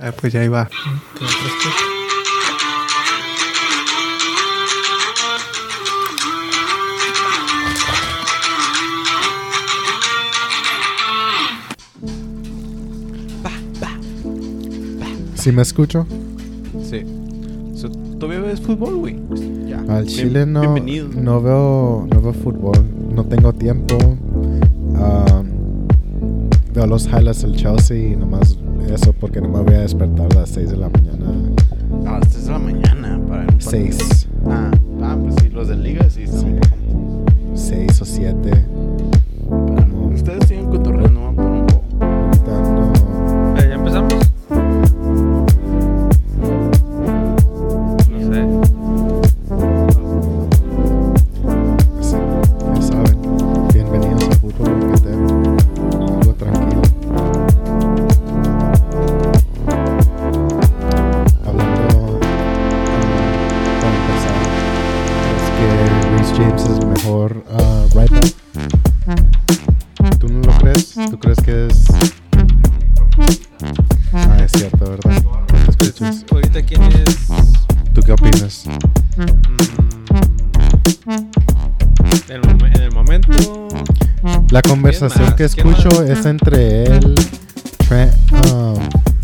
Ah, pues ya iba. ¿Sí me escucho? Sí. So, ¿Todavía ves fútbol, güey? Ya. Al Bien- Chile no, Bienvenido. no veo no veo fútbol, no tengo tiempo. Um, veo los highlights del Chelsea y nomás eso porque no me voy a despertar a las 6 de la mañana. A las 3 de la mañana para ver un partido. 6, Ah, ah, pues sí, los de liga sí Sí. un poco. 6 o 7. La conversación que ¿Quién escucho más? es entre él, Trent, um,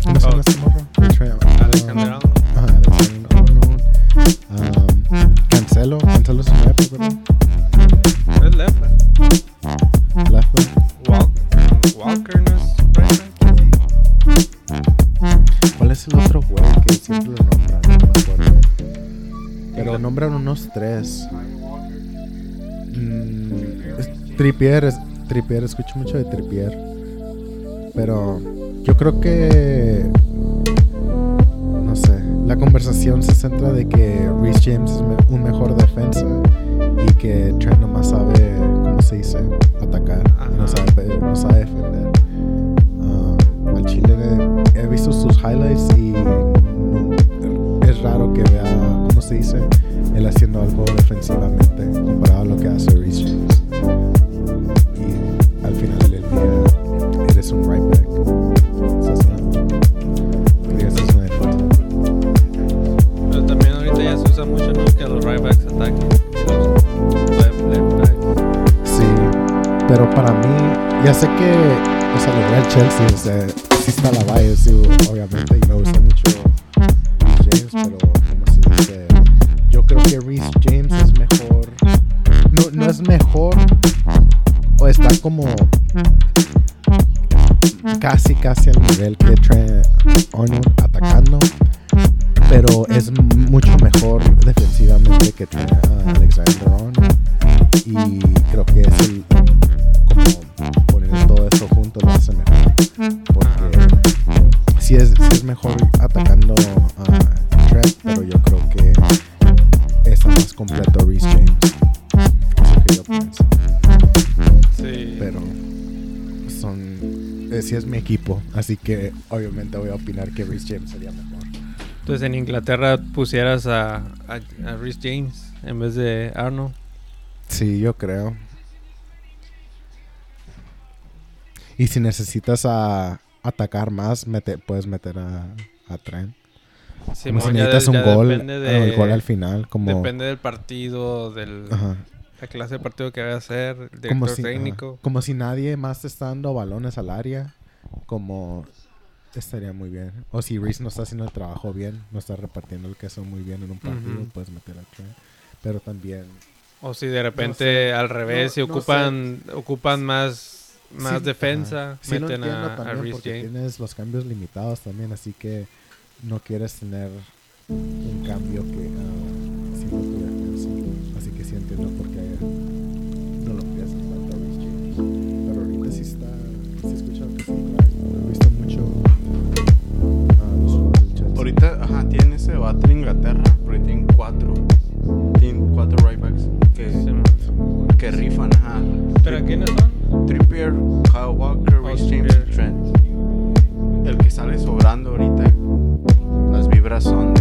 ¿cómo se llama Oh. este morro? Trent, Alexander um, Alexander um, Cancelo, Cancelo es un left, ¿verdad? Es left back. Left back. Walker, Walker no es right back. ¿Cuál es el otro güey que siempre lo nombran? No me acuerdo. Pero nombran unos tres. Mm, es- es, Trippier, escucho mucho de Trippier. Pero yo creo que. No sé. La conversación se centra de que Reece James es un mejor defensa y que Trent nomás sabe, ¿cómo se dice? Atacar. y No sabe, pe- no sabe defender. Ah, al Chile he, visto sus highlights y es raro que vea, ¿cómo se dice? Él haciendo algo defensivamente comparado a lo que hace Reece James. Ya sé que, o sea, le voy al Chelsea, o sí está la Valle, sí, obviamente, y me gusta mucho Reece James, pero, ¿cómo se dice? Yo creo que Reece James es mejor, no, no es mejor, o está como casi, casi al nivel que Trent Arnold atacando, pero es mucho mejor defensivamente que Trent así que obviamente voy a opinar que Reece James sería mejor Entonces en Inglaterra pusieras a, a, James en vez de Arnold. Sí, yo creo. Y si necesitas a atacar más, mete, puedes meter a, a Trent. Como si necesitas de- un gol, Depende ah, de, el gol al final, como Depende del partido, del, ajá, la clase de partido que vaya a ser, el director como si, ajá, técnico. como si nadie más te está dando balones al área, como estaría muy bien. O si Reese no está haciendo el trabajo bien, no está repartiendo el queso muy bien en un partido, Ujú. puedes meter a Trent. Pero también O si de repente sé. al revés, si No- no ocupan ocupan más, más Sí, defensa. Sí meten a, a James. tienes los cambios limitados también, así que no quieres tener un cambio que defensa. Así que sí entiendo por qué no lo piensas tanto a Reece James. Pero ahorita sí está, he escuchado que sí, trae. he visto mucho ah. Ahorita, ajá, tienen ese debate en Inglaterra, porque tienen cuatro. Tienen cuatro right backs que, Sí, que rifan, ajá. ¿Pero quiénes son? Trippier, Kyle Walker, Oh, Reece James y Trent. El que sale sobrando ahorita, las vibras son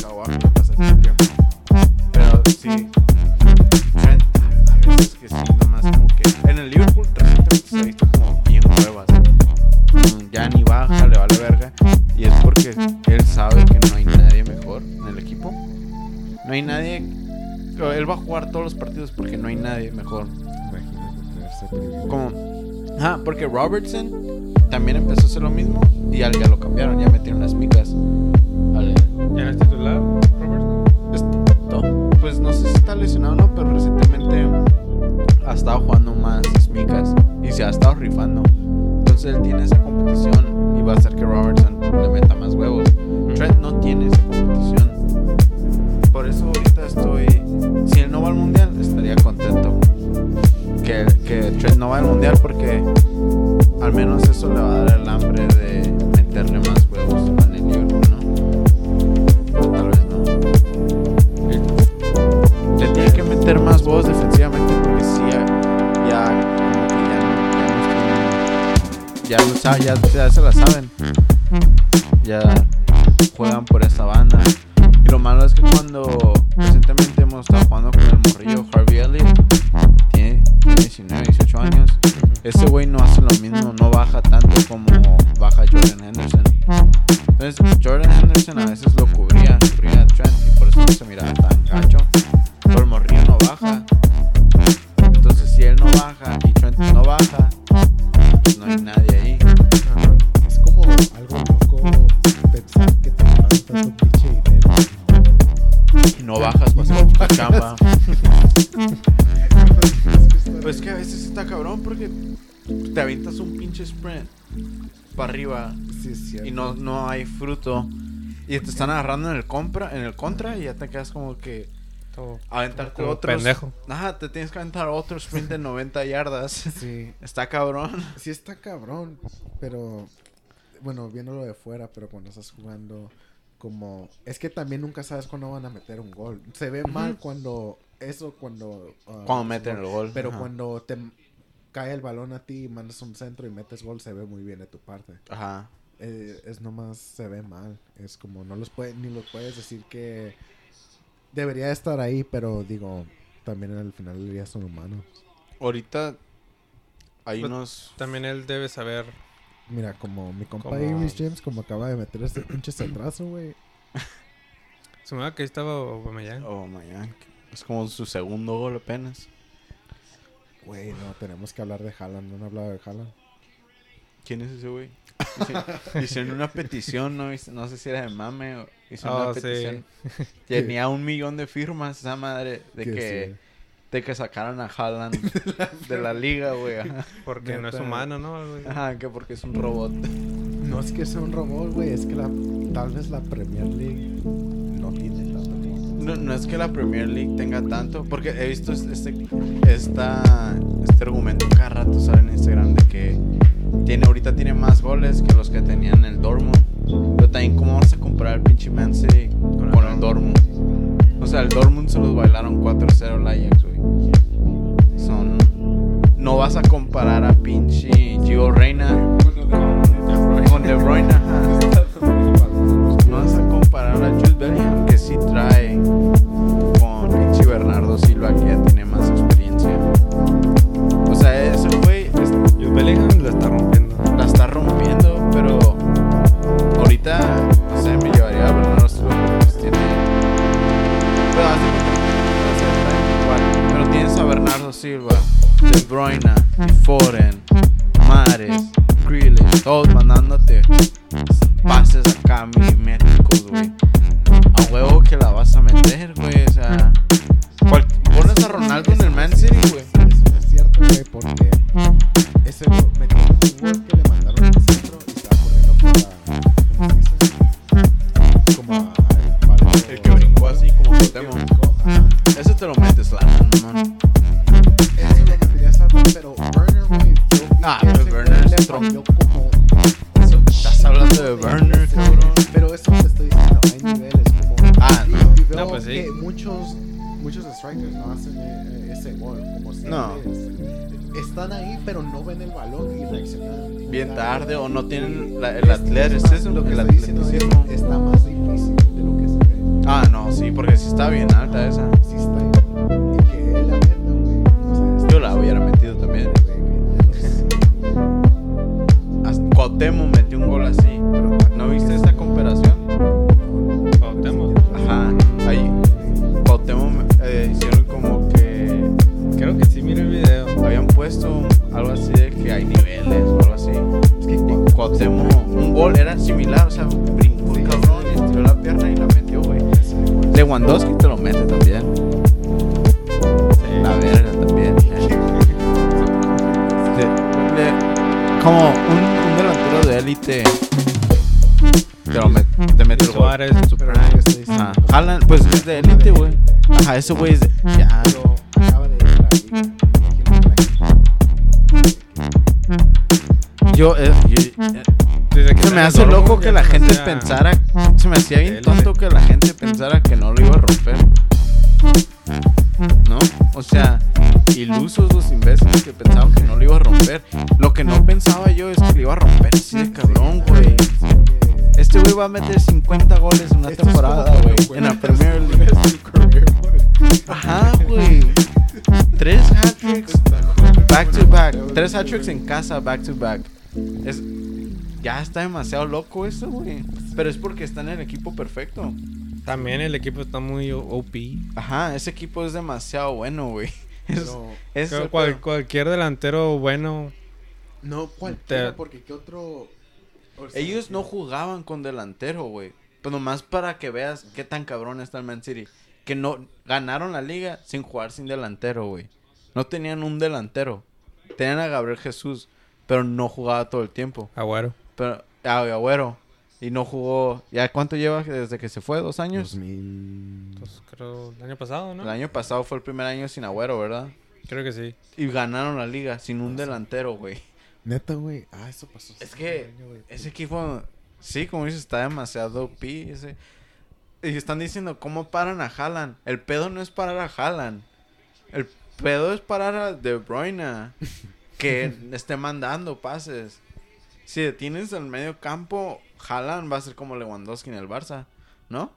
pasa, no le pasa a Kawhi, le pasa todo el tiempo. Pero sí, a veces que sí, nomás como que. En el Liverpool recientemente se ha visto como bien huevas. Mm, Ya ni baja, le vale verga. Y es porque él sabe que no hay nadie mejor en el equipo. No hay nadie. Él va a jugar todos los partidos porque no hay nadie mejor. Como. Ah, porque Robertson también empezó a hacer lo mismo y al ya lo cambiaron, ya metieron las micas. Lesionado no, pero recientemente ha estado jugando más micas y se ha estado rifando. Entonces él tiene esa competición y va a hacer que Robertson como para arriba Sí, es cierto. y no, no hay fruto. Y te están agarrando en el compra, en el contra y ya te quedas como que Todo aventarte otros. pendejo. Ajá, te tienes que aventar otro sprint de 90 yardas. Sí, Está cabrón. sí está cabrón, pero bueno, viéndolo de fuera, pero cuando estás jugando como es que también nunca sabes cuándo van a meter un gol. Se ve mal cuando eso cuando ah, Cuando meten el gol. pero Ajá. cuando te cae el balón a ti y mandas un centro y metes gol, se ve muy bien de tu parte. Ajá. Eh, es nomás se ve mal. Es como no los puede, ni los puedes decir que debería estar ahí, pero digo, también al final del día son humanos. Ahorita hay Pues, unos. También él debe saber. Mira, como mi compa Como- Iris James, como acaba de meter ese pinche atraso, güey. Se me da que ahí estaba Aubameyang. God. Es como su segundo gol apenas. Güey, no, tenemos que hablar de Haaland. No han hablado de Haaland. ¿Quién es ese güey? Hicieron una petición, no, Hice- no sé si era de mame o hicieron Oh, una sí. petición. Tenía un millón de firmas esa madre de Que sí. de que sacaran a Haaland de la liga, güey. Porque no es humano, ¿no? Así. Ajá, que porque es un robot. No es que sea un robot, güey. Es que la, tal vez la Premier League No, no es que la Premier League tenga tanto, porque he visto este, esta, este argumento cada rato sale en Instagram de que tiene, ahorita tiene más goles que los que tenían en el Dortmund. Pero también, ¿cómo vas a comparar el pinche Man City con, Con el Dortmund? O sea, el Dortmund se los bailaron 4-0 al Ajax, güey. Son... No vas a comparar a pinche Gio Reina con De Bruyne. No vas a comparar a Jude Bellingham, que Silva, De Bruyne, Foden, Mares, Grealish, todos como un, un delantero de élite te, lo met- te mete el gol. Pero Ajá. Haaland, pues es de élite, güey. Ajá, ese güey es de. Ya, Pero yo. eh, yo- eh, Desde que se me hace Dortmund, loco que la me gente pensara. Se me hacía bien tonto que la gente pensara que no lo iba a romper. O sea, ilusos los imbéciles que pensaban que no lo iba a romper. Lo que no pensaba yo es que lo iba a romper así de cabrón, güey. Este güey va a meter 50 goles en una Esto temporada, güey. En la Premier League. Ajá, güey. Tres hat-tricks back to back. Tres hat-tricks en casa back to back. Es, ya está demasiado loco eso, güey. Pero es porque está en el equipo perfecto. También el equipo está muy OP. Ajá, ese equipo es demasiado bueno, güey. Es, Creo cual- cualquier delantero bueno. no cualquiera, Te- porque qué otro. o sea, Ellos no jugaban con delantero, güey. Pero nomás para que veas qué tan cabrón está el Man City. Que no ganaron la liga sin jugar sin delantero, güey. No tenían un delantero. Tenían a Gabriel Jesús, pero no jugaba todo el tiempo. Agüero. Pero, ah, Agüero. Y no jugó. ¿Ya cuánto lleva desde que se fue? ¿Dos años? 2000. Pues creo el año pasado, ¿no? El año pasado fue el primer año sin Agüero, ¿verdad? Creo que sí. Y ganaron la liga sin un delantero, güey. Neta, güey. Ah, eso pasó. Es que año, ese equipo, sí, como dices, está demasiado pi. Ese. Y están diciendo, ¿cómo paran a Haaland? El pedo no es parar a Haaland. El pedo es parar a De Bruyne. Que esté mandando pases. Si detienes el medio campo, Haaland va a ser como Lewandowski en el Barça, ¿no?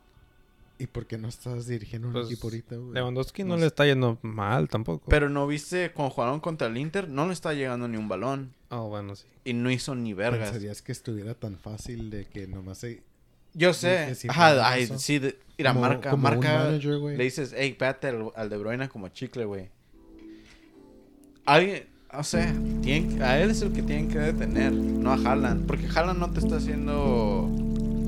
¿Y por qué no estás dirigiendo un Pues, equipo ahorita, güey? Lewandowski no, No le está yendo mal tampoco. Pero no viste cuando jugaron contra el Inter, no le está llegando ni un balón. Oh, bueno, sí. Y no hizo ni vergas. ¿Pensarías que estuviera tan fácil de que nomás se... Yo sé. Ajá, ay, sí, de, mira, como- marca, como un marca. manager, güey. le dices, hey, pégate al, al De Bruyne como chicle, güey. Alguien, o sea, tienen, a él es el que tienen que detener, no a Haaland. Porque Haaland no te está haciendo.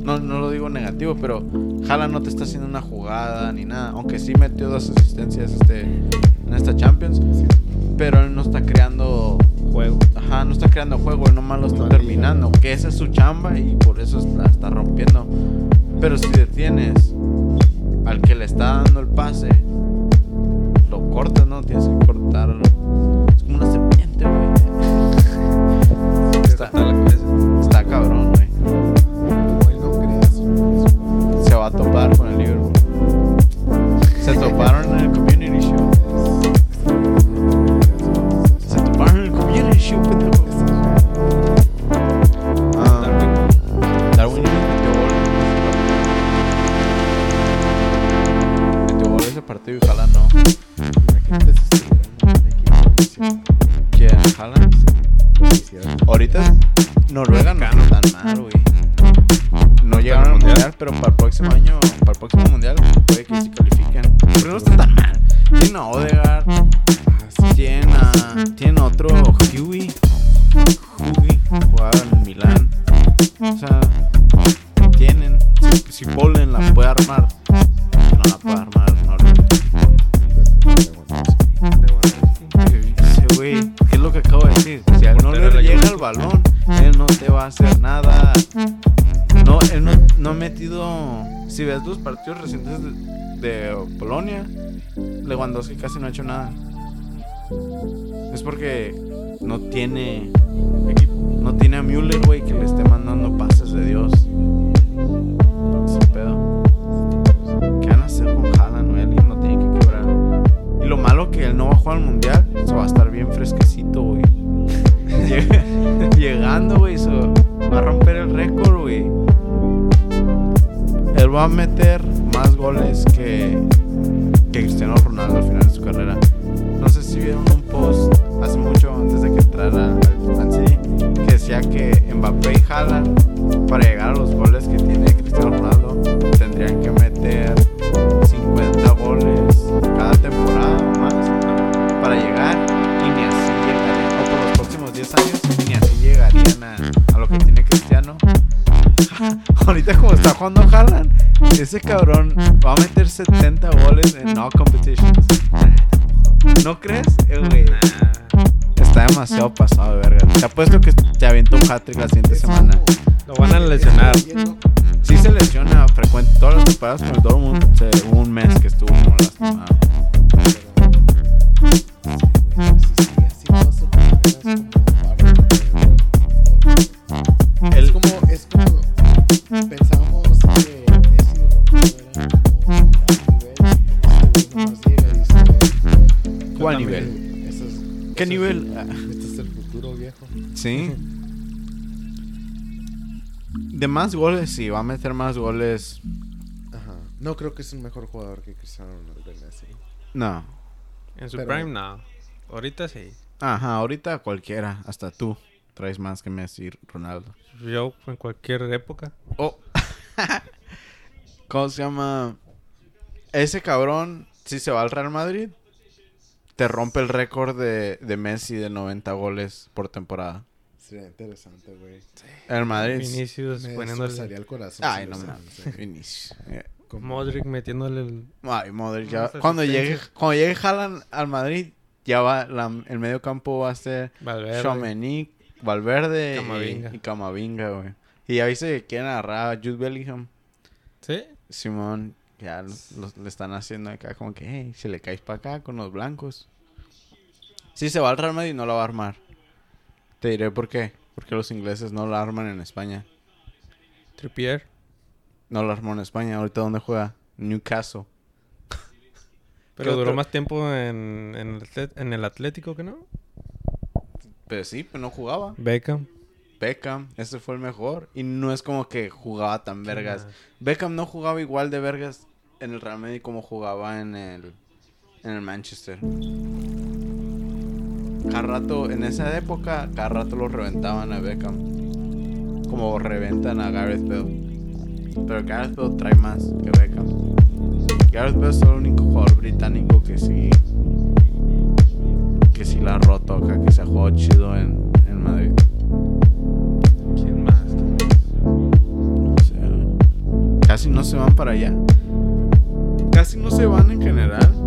No, no lo digo negativo, pero Haaland no te está haciendo una jugada ni nada. Aunque sí metió dos asistencias este, en esta Champions. Pero él no está creando. Juego. Ajá, no está creando juego, él nomás lo está terminando. Que esa es su chamba y por eso la está rompiendo. Pero si detienes al que le está dando el pase, lo cortas, ¿no? Tienes que cortarlo. Está, Está la casi no ha hecho nada. Es porque no tiene. No tiene a Müller, güey, que le esté mandando pases de Dios. Ese pedo. ¿Qué van a hacer con Haaland, güey? Alguien lo tiene que quebrar. Y lo malo lo que él no va a jugar al mundial, eso va a estar bien fresquecito, güey. Llega- Llegando, güey, eso va a romper el récord, güey. Él va a meter más goles que, que Cristiano Ronaldo al final de su carrera. No sé si vieron un post hace mucho antes de que entrara al Man City que decía que Mbappé y Haaland para llegar a los goles que tiene Cristiano Ronaldo tendrían que meter 50 goles cada temporada o más para llegar y ni así llegarían o por los próximos 10 años y ni así llegarían a, a lo que tiene Cristiano ahorita como está jugando Haaland ese cabrón va a meter 70 goles en demasiado pasado de verga te apuesto que te avienta un hat-trick la siguiente semana Lo van a lesionar. Sí se lesiona frecuente. Todas las temporadas con el Dortmund se, más goles, sí, va a meter más goles. Ajá. No creo que es un mejor jugador que Cristiano Ronaldo. No. En su Pero- prime, no. Ahorita sí. Ajá, ahorita cualquiera, hasta tú, traes más que Messi Ronaldo. Yo en cualquier época. Oh. ¿Cómo se llama? Ese cabrón, si se va al Real Madrid, te rompe el récord de, de Messi de 90 goles por temporada. Sería interesante, güey. El Madrid. Vinicius Me poniéndole. el corazón. Ay, no mames. Vinicius. Como- Modric metiéndole el. Ay, Modric, ya. Cuando llegue, cuando llegue Haaland al Madrid, ya va, la- el medio campo va a ser Valverde. Chomenic, Valverde y- Camavinga. y Camavinga, güey. Y ya viste que quieren agarrar a Jude Bellingham. ¿Sí? Simón, ya los- los- le están haciendo acá como que, hey, si le caes para acá con los blancos. Si se va al Real Madrid, no la va a armar. Te diré por qué. Porque los ingleses no la arman en España. Trippier. No la armó en España. Ahorita, ¿dónde juega? Newcastle. Pero ¿Qué duró otro? más tiempo en, en, el, Atlet- en el Atlético que no. Pero sí, pues no jugaba. Beckham. Beckham, ese fue el mejor. Y no es como que jugaba tan vergas. más? Beckham no jugaba igual de vergas en el Real Madrid como jugaba en el, en el Manchester. Cada rato, en esa época, cada rato lo reventaban a Beckham. Como reventan a Gareth Bale. Pero Gareth Bale trae más que Beckham. Gareth Bale es el único jugador británico que sí. Que sí la ha roto acá, que se ha jugado chido en, en Madrid. ¿Quién más? No sé. Casi no se van para allá. Casi no se van en general.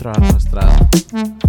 Semana, otra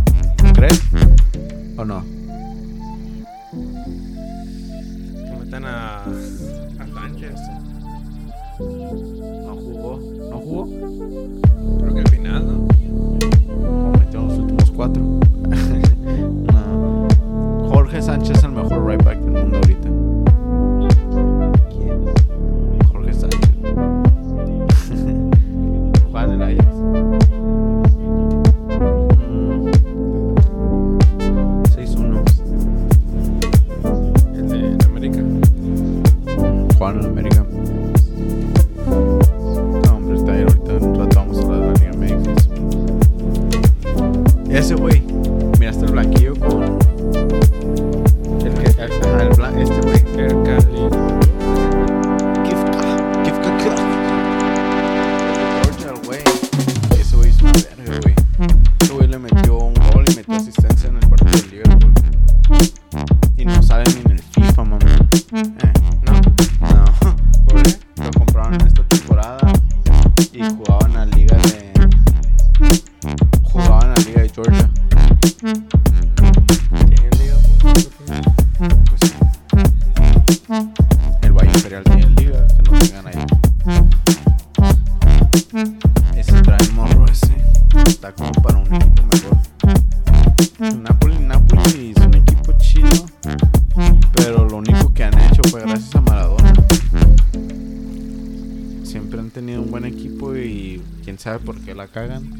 la cagan.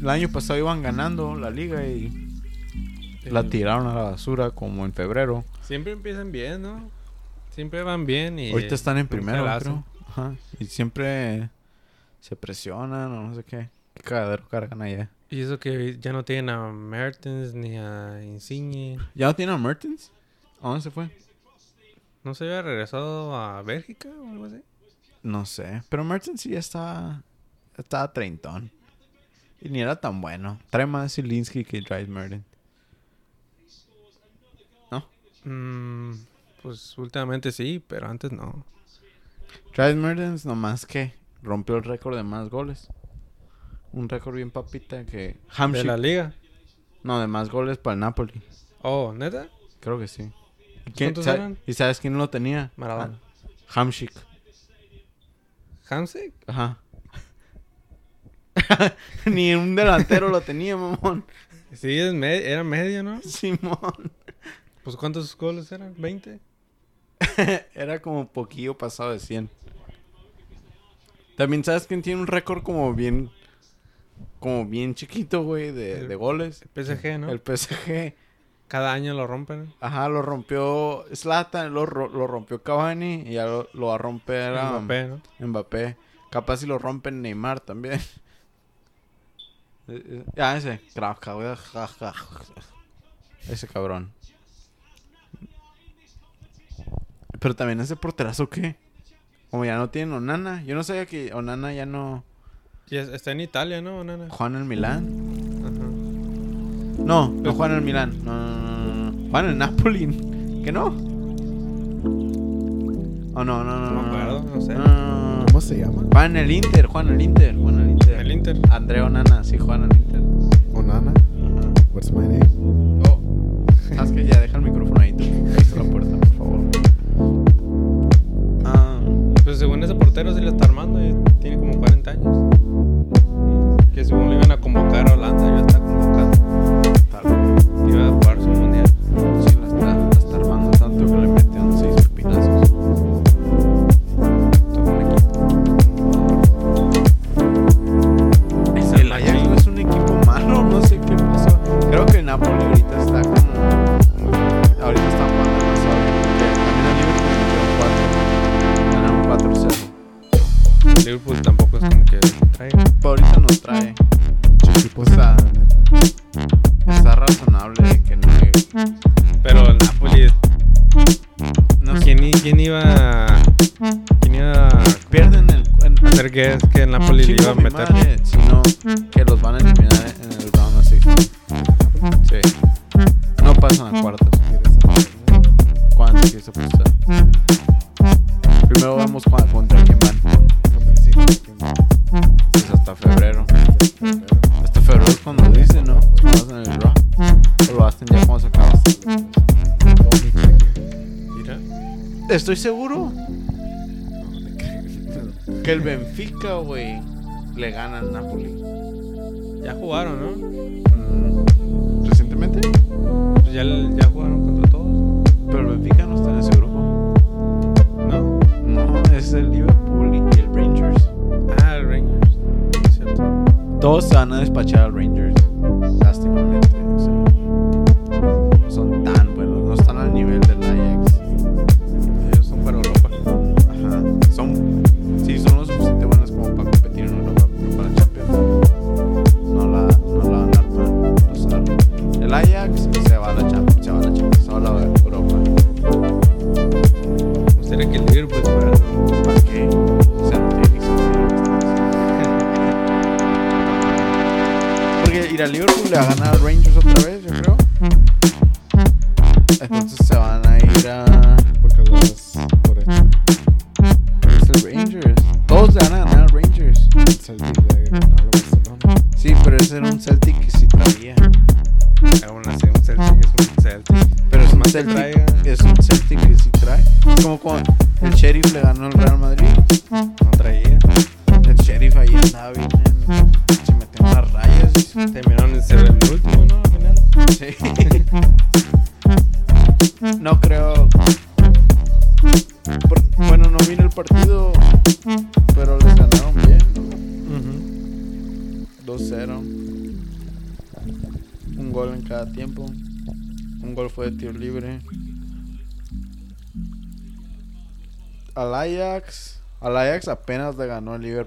El año pasado iban ganando la liga y la tiraron a la basura como en febrero. Siempre empiezan bien, ¿no? Siempre van bien y... Ahorita están en primero, creo. Ajá. Y siempre se presionan o no sé qué. Qué cagadero cargan allá. Y eso que ya no tienen a Mertens ni a Insigne. ¿Ya no tienen a Mertens? ¿A dónde se fue? ¿No se había regresado a Bélgica o algo así? No sé. Pero Mertens sí ya está. Estaba treintón. Y ni era tan bueno. Trae más Zielinski que Dries Mertens. ¿No? Mm, pues últimamente sí, pero antes no. Dries Mertens nomás que rompió el récord de más goles. Un récord bien papita que. ¿De Hamsik. la liga? No, de más goles para el Napoli. Oh, ¿neta? Creo que sí. ¿Y, quién- ¿Cuántos sa- eran? ¿Y sabes quién lo tenía? Maradona. Ah. ¿Hamsik? Ajá. Ni un delantero lo tenía, mamón. Sí, es era medio, ¿no? Simón. Pues ¿cuántos goles eran? ¿20? Era como poquillo pasado de 100. También sabes quién tiene un récord como bien. Como bien chiquito, güey, de, El- de goles. PSG, ¿no? El PSG. Cada año lo rompen. Ajá, lo rompió Zlatan, lo, ro- lo rompió Cavani y ya lo, lo va a romper a Mbappé, ¿no? Mbappé. Capaz si lo rompen Neymar también. Eh, eh, Ah, ese. Ese cabrón. Pero también ese porterazo que. Como ya no tienen Onana. Yo no sabía que Onana ya no. Y está en Italia, ¿no, nana? Juan en el Milán. Ajá. No, no juegan en el Milán. No, no, no, no, no. Juegan en el Napoli. ¿Que no? Oh, no, no, no. No me acuerdo, no sé. No, no, no, no. ¿Cómo se llama? Juan en el Inter, Juan en el Inter, Juan en el Inter. El Inter. Andrea Onana, sí, Juan en el Inter. Onana. Ajá. What's my name? Oh, sabes que ya deja el micrófono ahí, tú. Ahí está la puerta, por favor. Ah, Pues según ese portero se le está armando y tiene como 40 años. Que según lo iban a convocar a Holanda,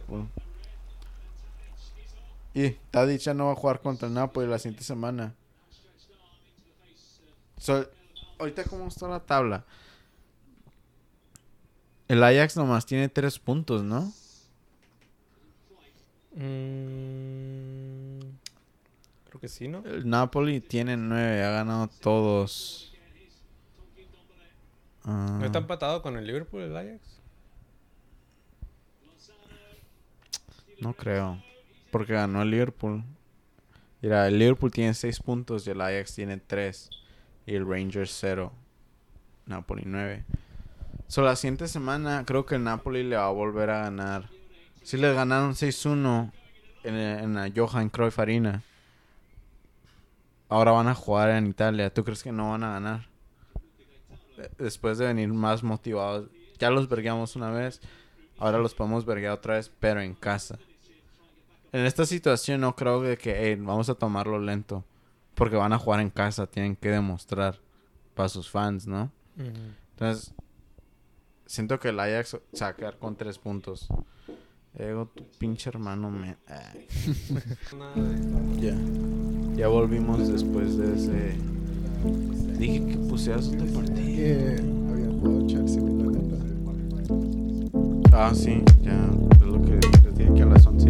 Liverpool. Y Tadic ya no va a jugar contra el Napoli la siguiente semana. So, ahorita cómo está la tabla. El Ajax nomás tiene tres puntos, ¿no? Mm, creo que sí, ¿no? El Napoli tiene nueve, ha ganado todos. Ah, ¿No está empatado con el Liverpool, el Ajax? No creo. Porque ganó el Liverpool. Mira, el Liverpool tiene seis puntos y el Ajax tiene tres. Y el Rangers cero. Napoli nueve. So, la siguiente semana creo que el Napoli le va a volver a ganar. Si les ganaron 6-1 en, en la Johan Cruyff Arena. Ahora van a jugar en Italia. ¿Tú crees que no van a ganar? De- Después de venir más motivados. Ya los vergueamos una vez. Ahora los podemos verguear otra vez, pero en casa. En esta situación no creo de que "Ey, vamos a tomarlo lento. Porque van a jugar en casa. Tienen que demostrar para sus fans, ¿no? Entonces, siento que el Ajax se va a quedar con tres puntos. Ego, tu pinche hermano me... Ya. Ya volvimos después de ese... Dije que pusieras otro partido. Que había jugado Chelsea y la neta. Ah, sí, ya. Es lo que les dije que a las 11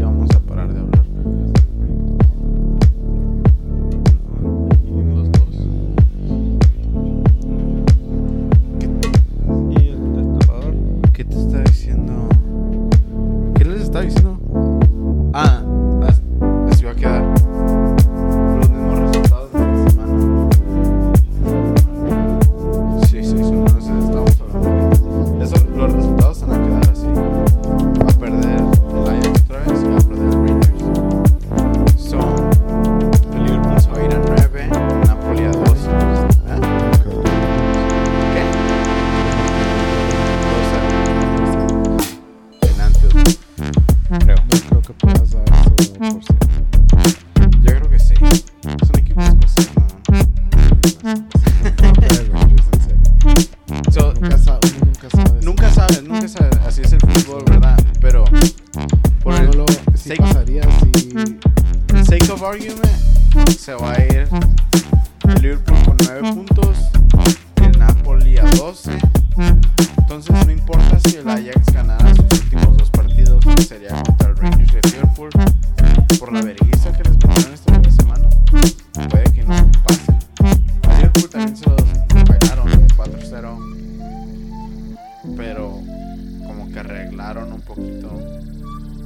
arreglaron un poquito,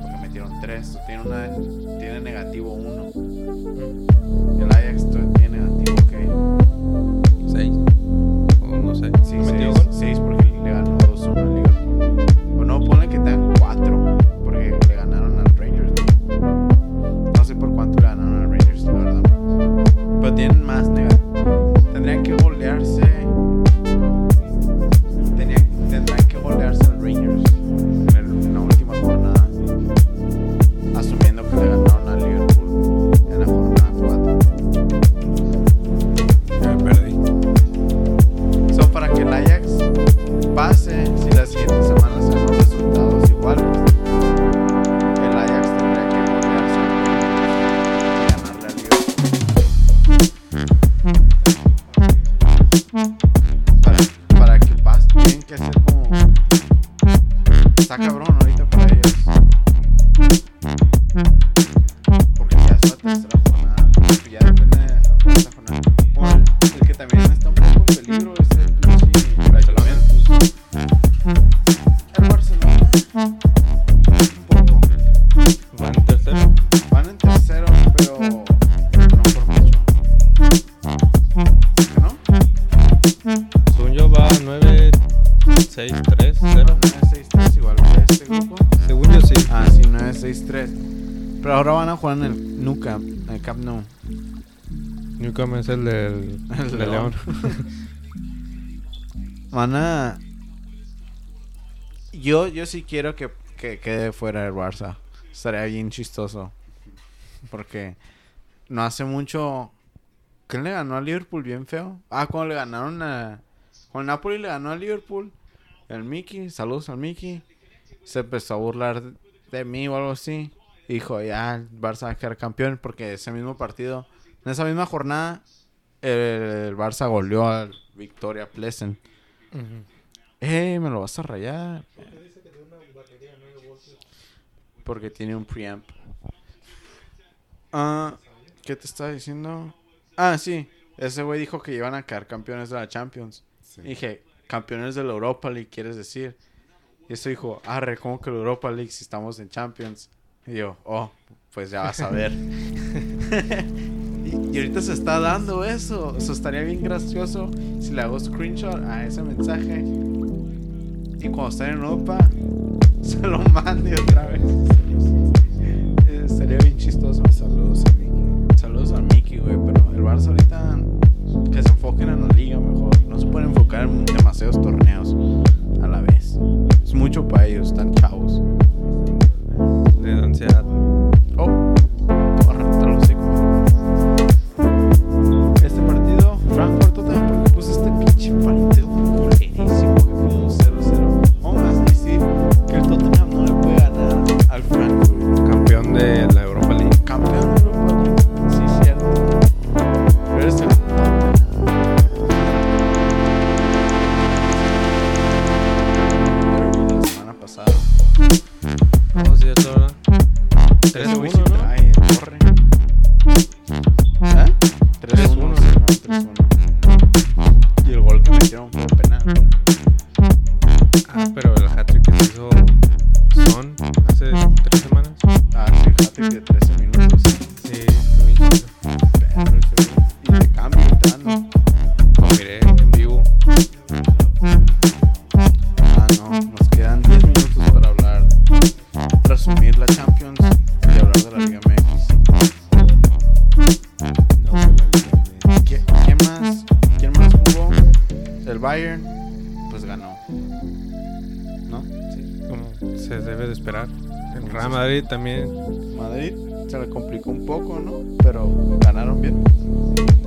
porque metieron 3, tiene, una, tiene negativo 1. El Ajax tiene negativo, ok. ¿Seis? O no sé. Sí, ¿Metió ahora van a jugar en el Nuca, en el Camp Nou. Newcomb es el del El de León. Van a. Yo, yo sí quiero que, que quede fuera el Barça. Estaría bien chistoso. Porque no hace mucho. ¿Quién le ganó a Liverpool bien feo? Ah, cuando le ganaron a. Cuando Napoli le ganó a Liverpool. El Mickey, saludos al Mickey. Se empezó a burlar de mí o algo así. Dijo, ya, el Barça va a quedar campeón. Porque ese mismo partido, en esa misma jornada, el, el Barça goleó al Victoria Pleasant. Ujú. Eh, me lo vas a rayar. Porque tiene un preamp. Ah, ¿qué te estaba diciendo? Ah, sí. Ese güey dijo que iban a quedar campeones de la Champions. Sí. Y dije, campeones de la Europa League, ¿quieres decir? Y eso dijo, arre, ¿cómo que la Europa League si estamos en Champions? Y yo, oh, pues ya vas a ver. y, ahorita se está dando eso. Eso estaría bien gracioso si le hago screenshot a ese mensaje. Y cuando esté en Europa, se lo mande otra vez. Pues ganó. ¿No? Sí, como se debe de esperar. El Real Madrid también. Madrid se le complicó un poco, ¿no? Pero ganaron bien.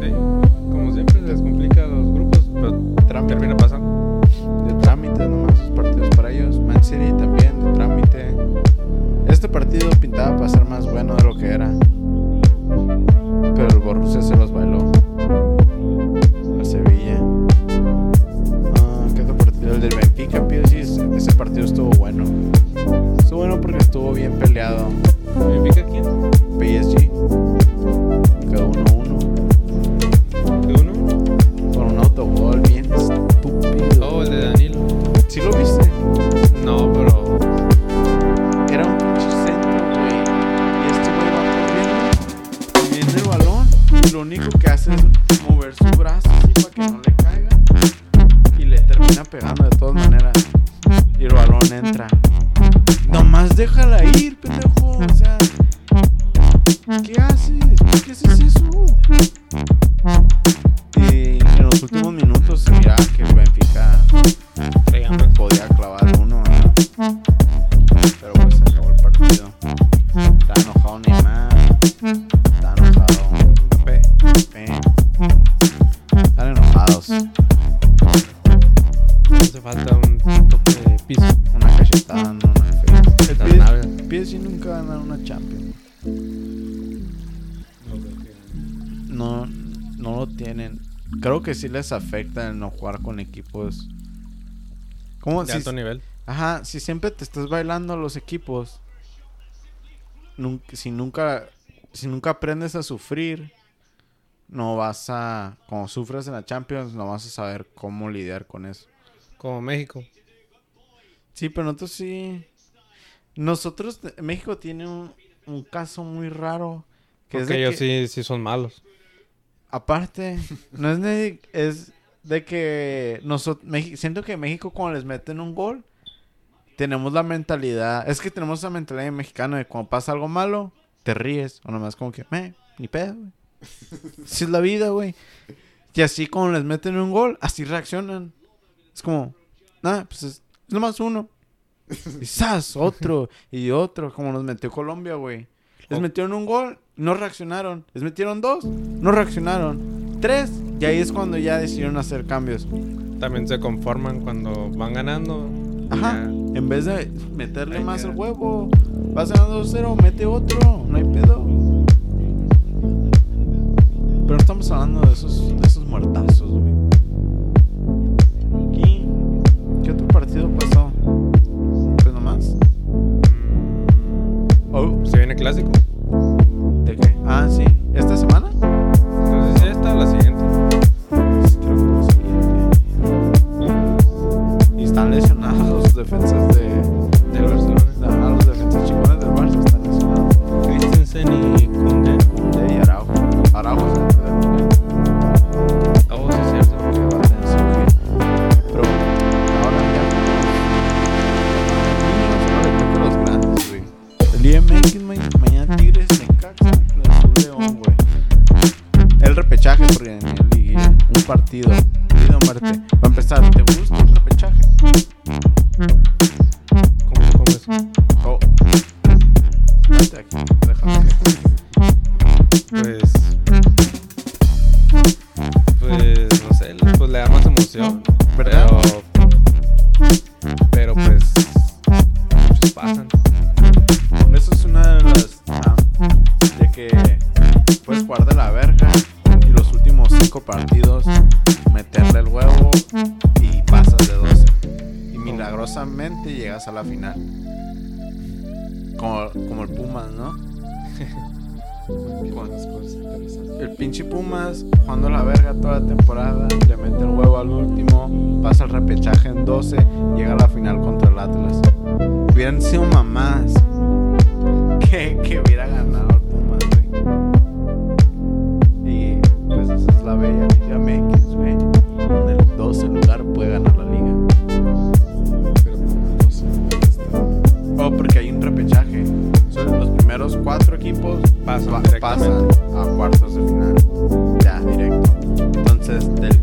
Sí, como siempre les complica a los grupos, pero Trámite. termina pasando. De trámite nomás sus partidos para ellos. Man City también de trámite. Este partido pintaba para ser más bueno de lo que era. Pero el Borussia se los bien peleado. ¿Benfica quién? PSG. Sí les afecta el no jugar con equipos. ¿Cómo? De Si- alto nivel. Ajá, si siempre te estás bailando los equipos, nunca, si nunca, si nunca aprendes a sufrir, no vas a, como sufres en la Champions, no vas a saber cómo lidiar con eso. Como México. Sí, pero nosotros sí, nosotros, México tiene un, un caso muy raro, que es Porque de ellos que, sí, sí son malos. Aparte, no es de, es de que nosotros, siento que México cuando les meten un gol, tenemos la mentalidad, es que tenemos esa mentalidad de mexicano de cuando pasa algo malo, te ríes, o nomás como que, me, ni pedo, güey. Así es la vida, güey. Y así como les meten un gol, así reaccionan. Es como, nada, pues es, nomás uno. Y. Otro. Y otro, como nos metió Colombia, güey. Les metieron un gol, no reaccionaron. Les metieron dos, no reaccionaron. Tres, y ahí es cuando ya decidieron hacer cambios. También se conforman cuando van ganando. Ajá. Ya. En vez de meterle Ahí más queda. el huevo, vas ganando 2-0, mete otro, no hay pedo. Pero no estamos hablando de esos, de esos muertazos, milagrosamente llegas a la final. Como, como el Pumas, ¿no? El pinche Pumas jugando la verga toda la temporada, le mete el huevo al último, pasa el repechaje en 12, llega a la final contra el Atlas. Hubieran sido mamás que, que hubiera equipos Pasan pa- directamente. pasan a cuartos de final. Ya, directo. Entonces, del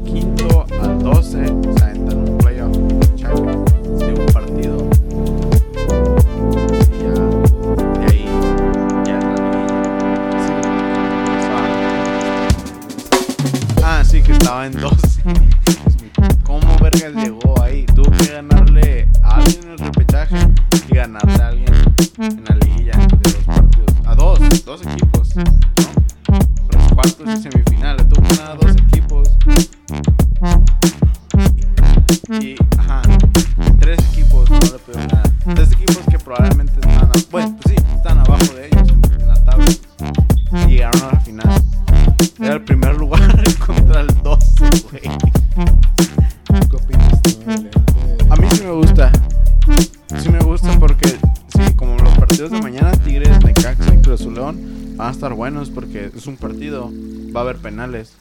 penales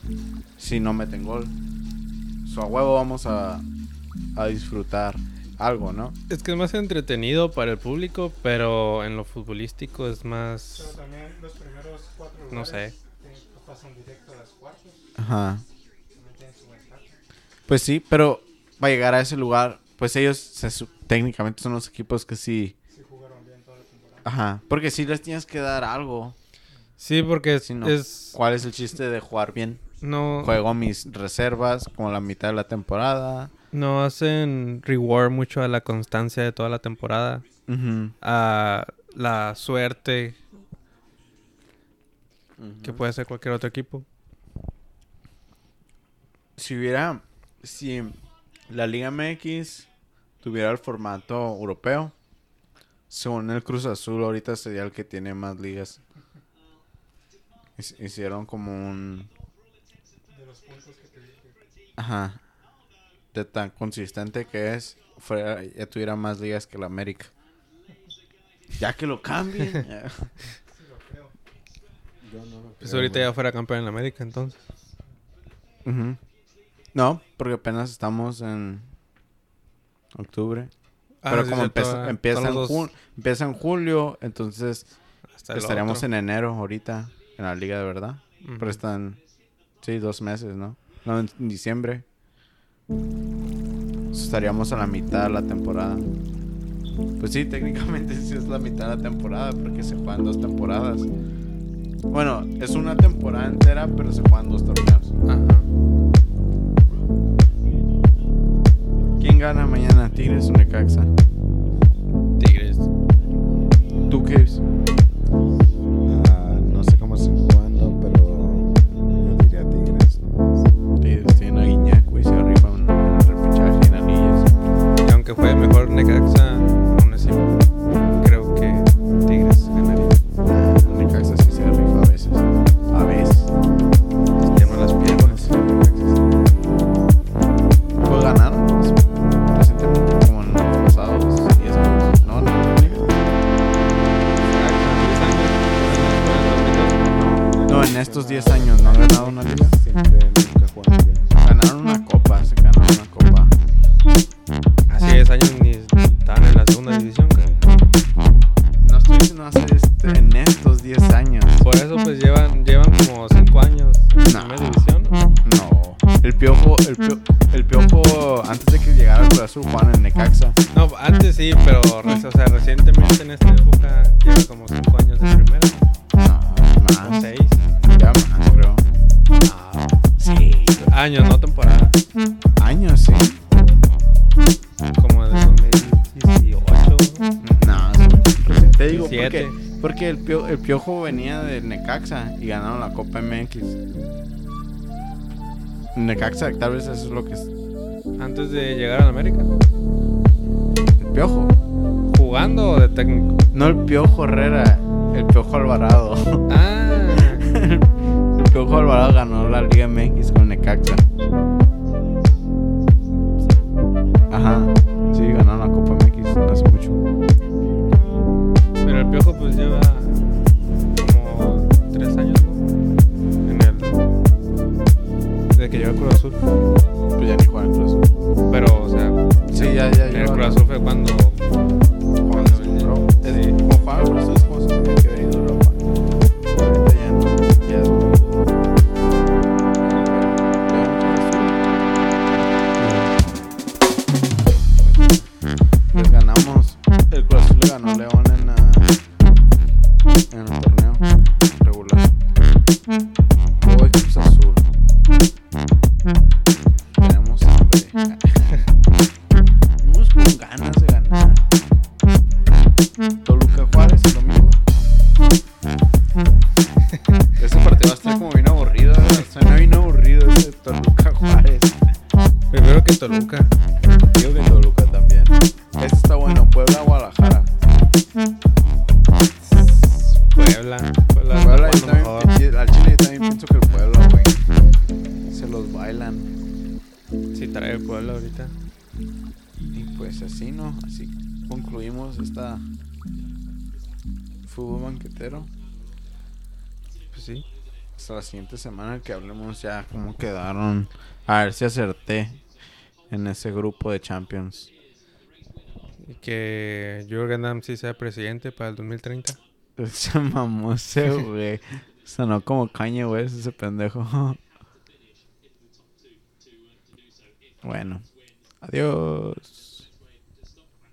si no meten gol. So, a huevo vamos a, a disfrutar algo, ¿no? Es que es más entretenido para el público, pero en lo futbolístico es más. Pero también los primeros cuatro No sé. te- pasan directo a las cuartos. Ajá. Pues sí, pero va a llegar a ese lugar. Pues ellos se su- técnicamente son los equipos que sí. Sí jugaron bien toda la temporada. Ajá. Porque sí les tienes que dar algo. Sí, porque es. Sí, no. es ¿Cuál es el chiste de jugar bien? no, Juego mis reservas como la mitad de la temporada. no hacen reward mucho a la constancia de toda la temporada. A la suerte que puede hacer cualquier otro equipo. Si hubiera, si la Liga MX tuviera el formato europeo, según el Cruz Azul ahorita sería el que tiene más ligas hicieron como un... De los puntos que te dije. Ajá. De tan consistente que es, fuera, ya tuviera más ligas que la América. ya que lo cambien. sí, lo creo. Yo no lo pues creo, pues ahorita güey. ya fuera campeón en la América entonces. Uh -huh. No, porque apenas estamos en octubre. Ah, Pero como empieza, empieza, en empieza, en julio, entonces Hasta estaríamos en enero ahorita en la liga de verdad. Uh. Pero están, sí, dos meses, ¿no? No, en diciembre. Estaríamos a la mitad de la temporada. Pues sí, técnicamente sí es la mitad de la temporada, porque se juegan dos temporadas. Bueno, es una temporada entera, pero se juegan dos torneos. Ajá. ¿Quién gana mañana, Tigres o Necaxa? Tigres. ¿Tú qué? Necaxa y ganaron la Copa MX. Necaxa, tal vez eso es lo que es. Antes de llegar a América. El Piojo. ¿Jugando de técnico? No el Piojo Herrera, el Piojo Alvarado. Ah. el Piojo Alvarado ganó la Liga MX con Necaxa. Ajá. siguiente semana que hablemos ya cómo quedaron. A ver si acerté en ese grupo de Champions. Y que Jürgen Damm sí sea presidente para el 2030. Se mamó ese güey. Sonó como caña, güey, ese pendejo. bueno. Adiós.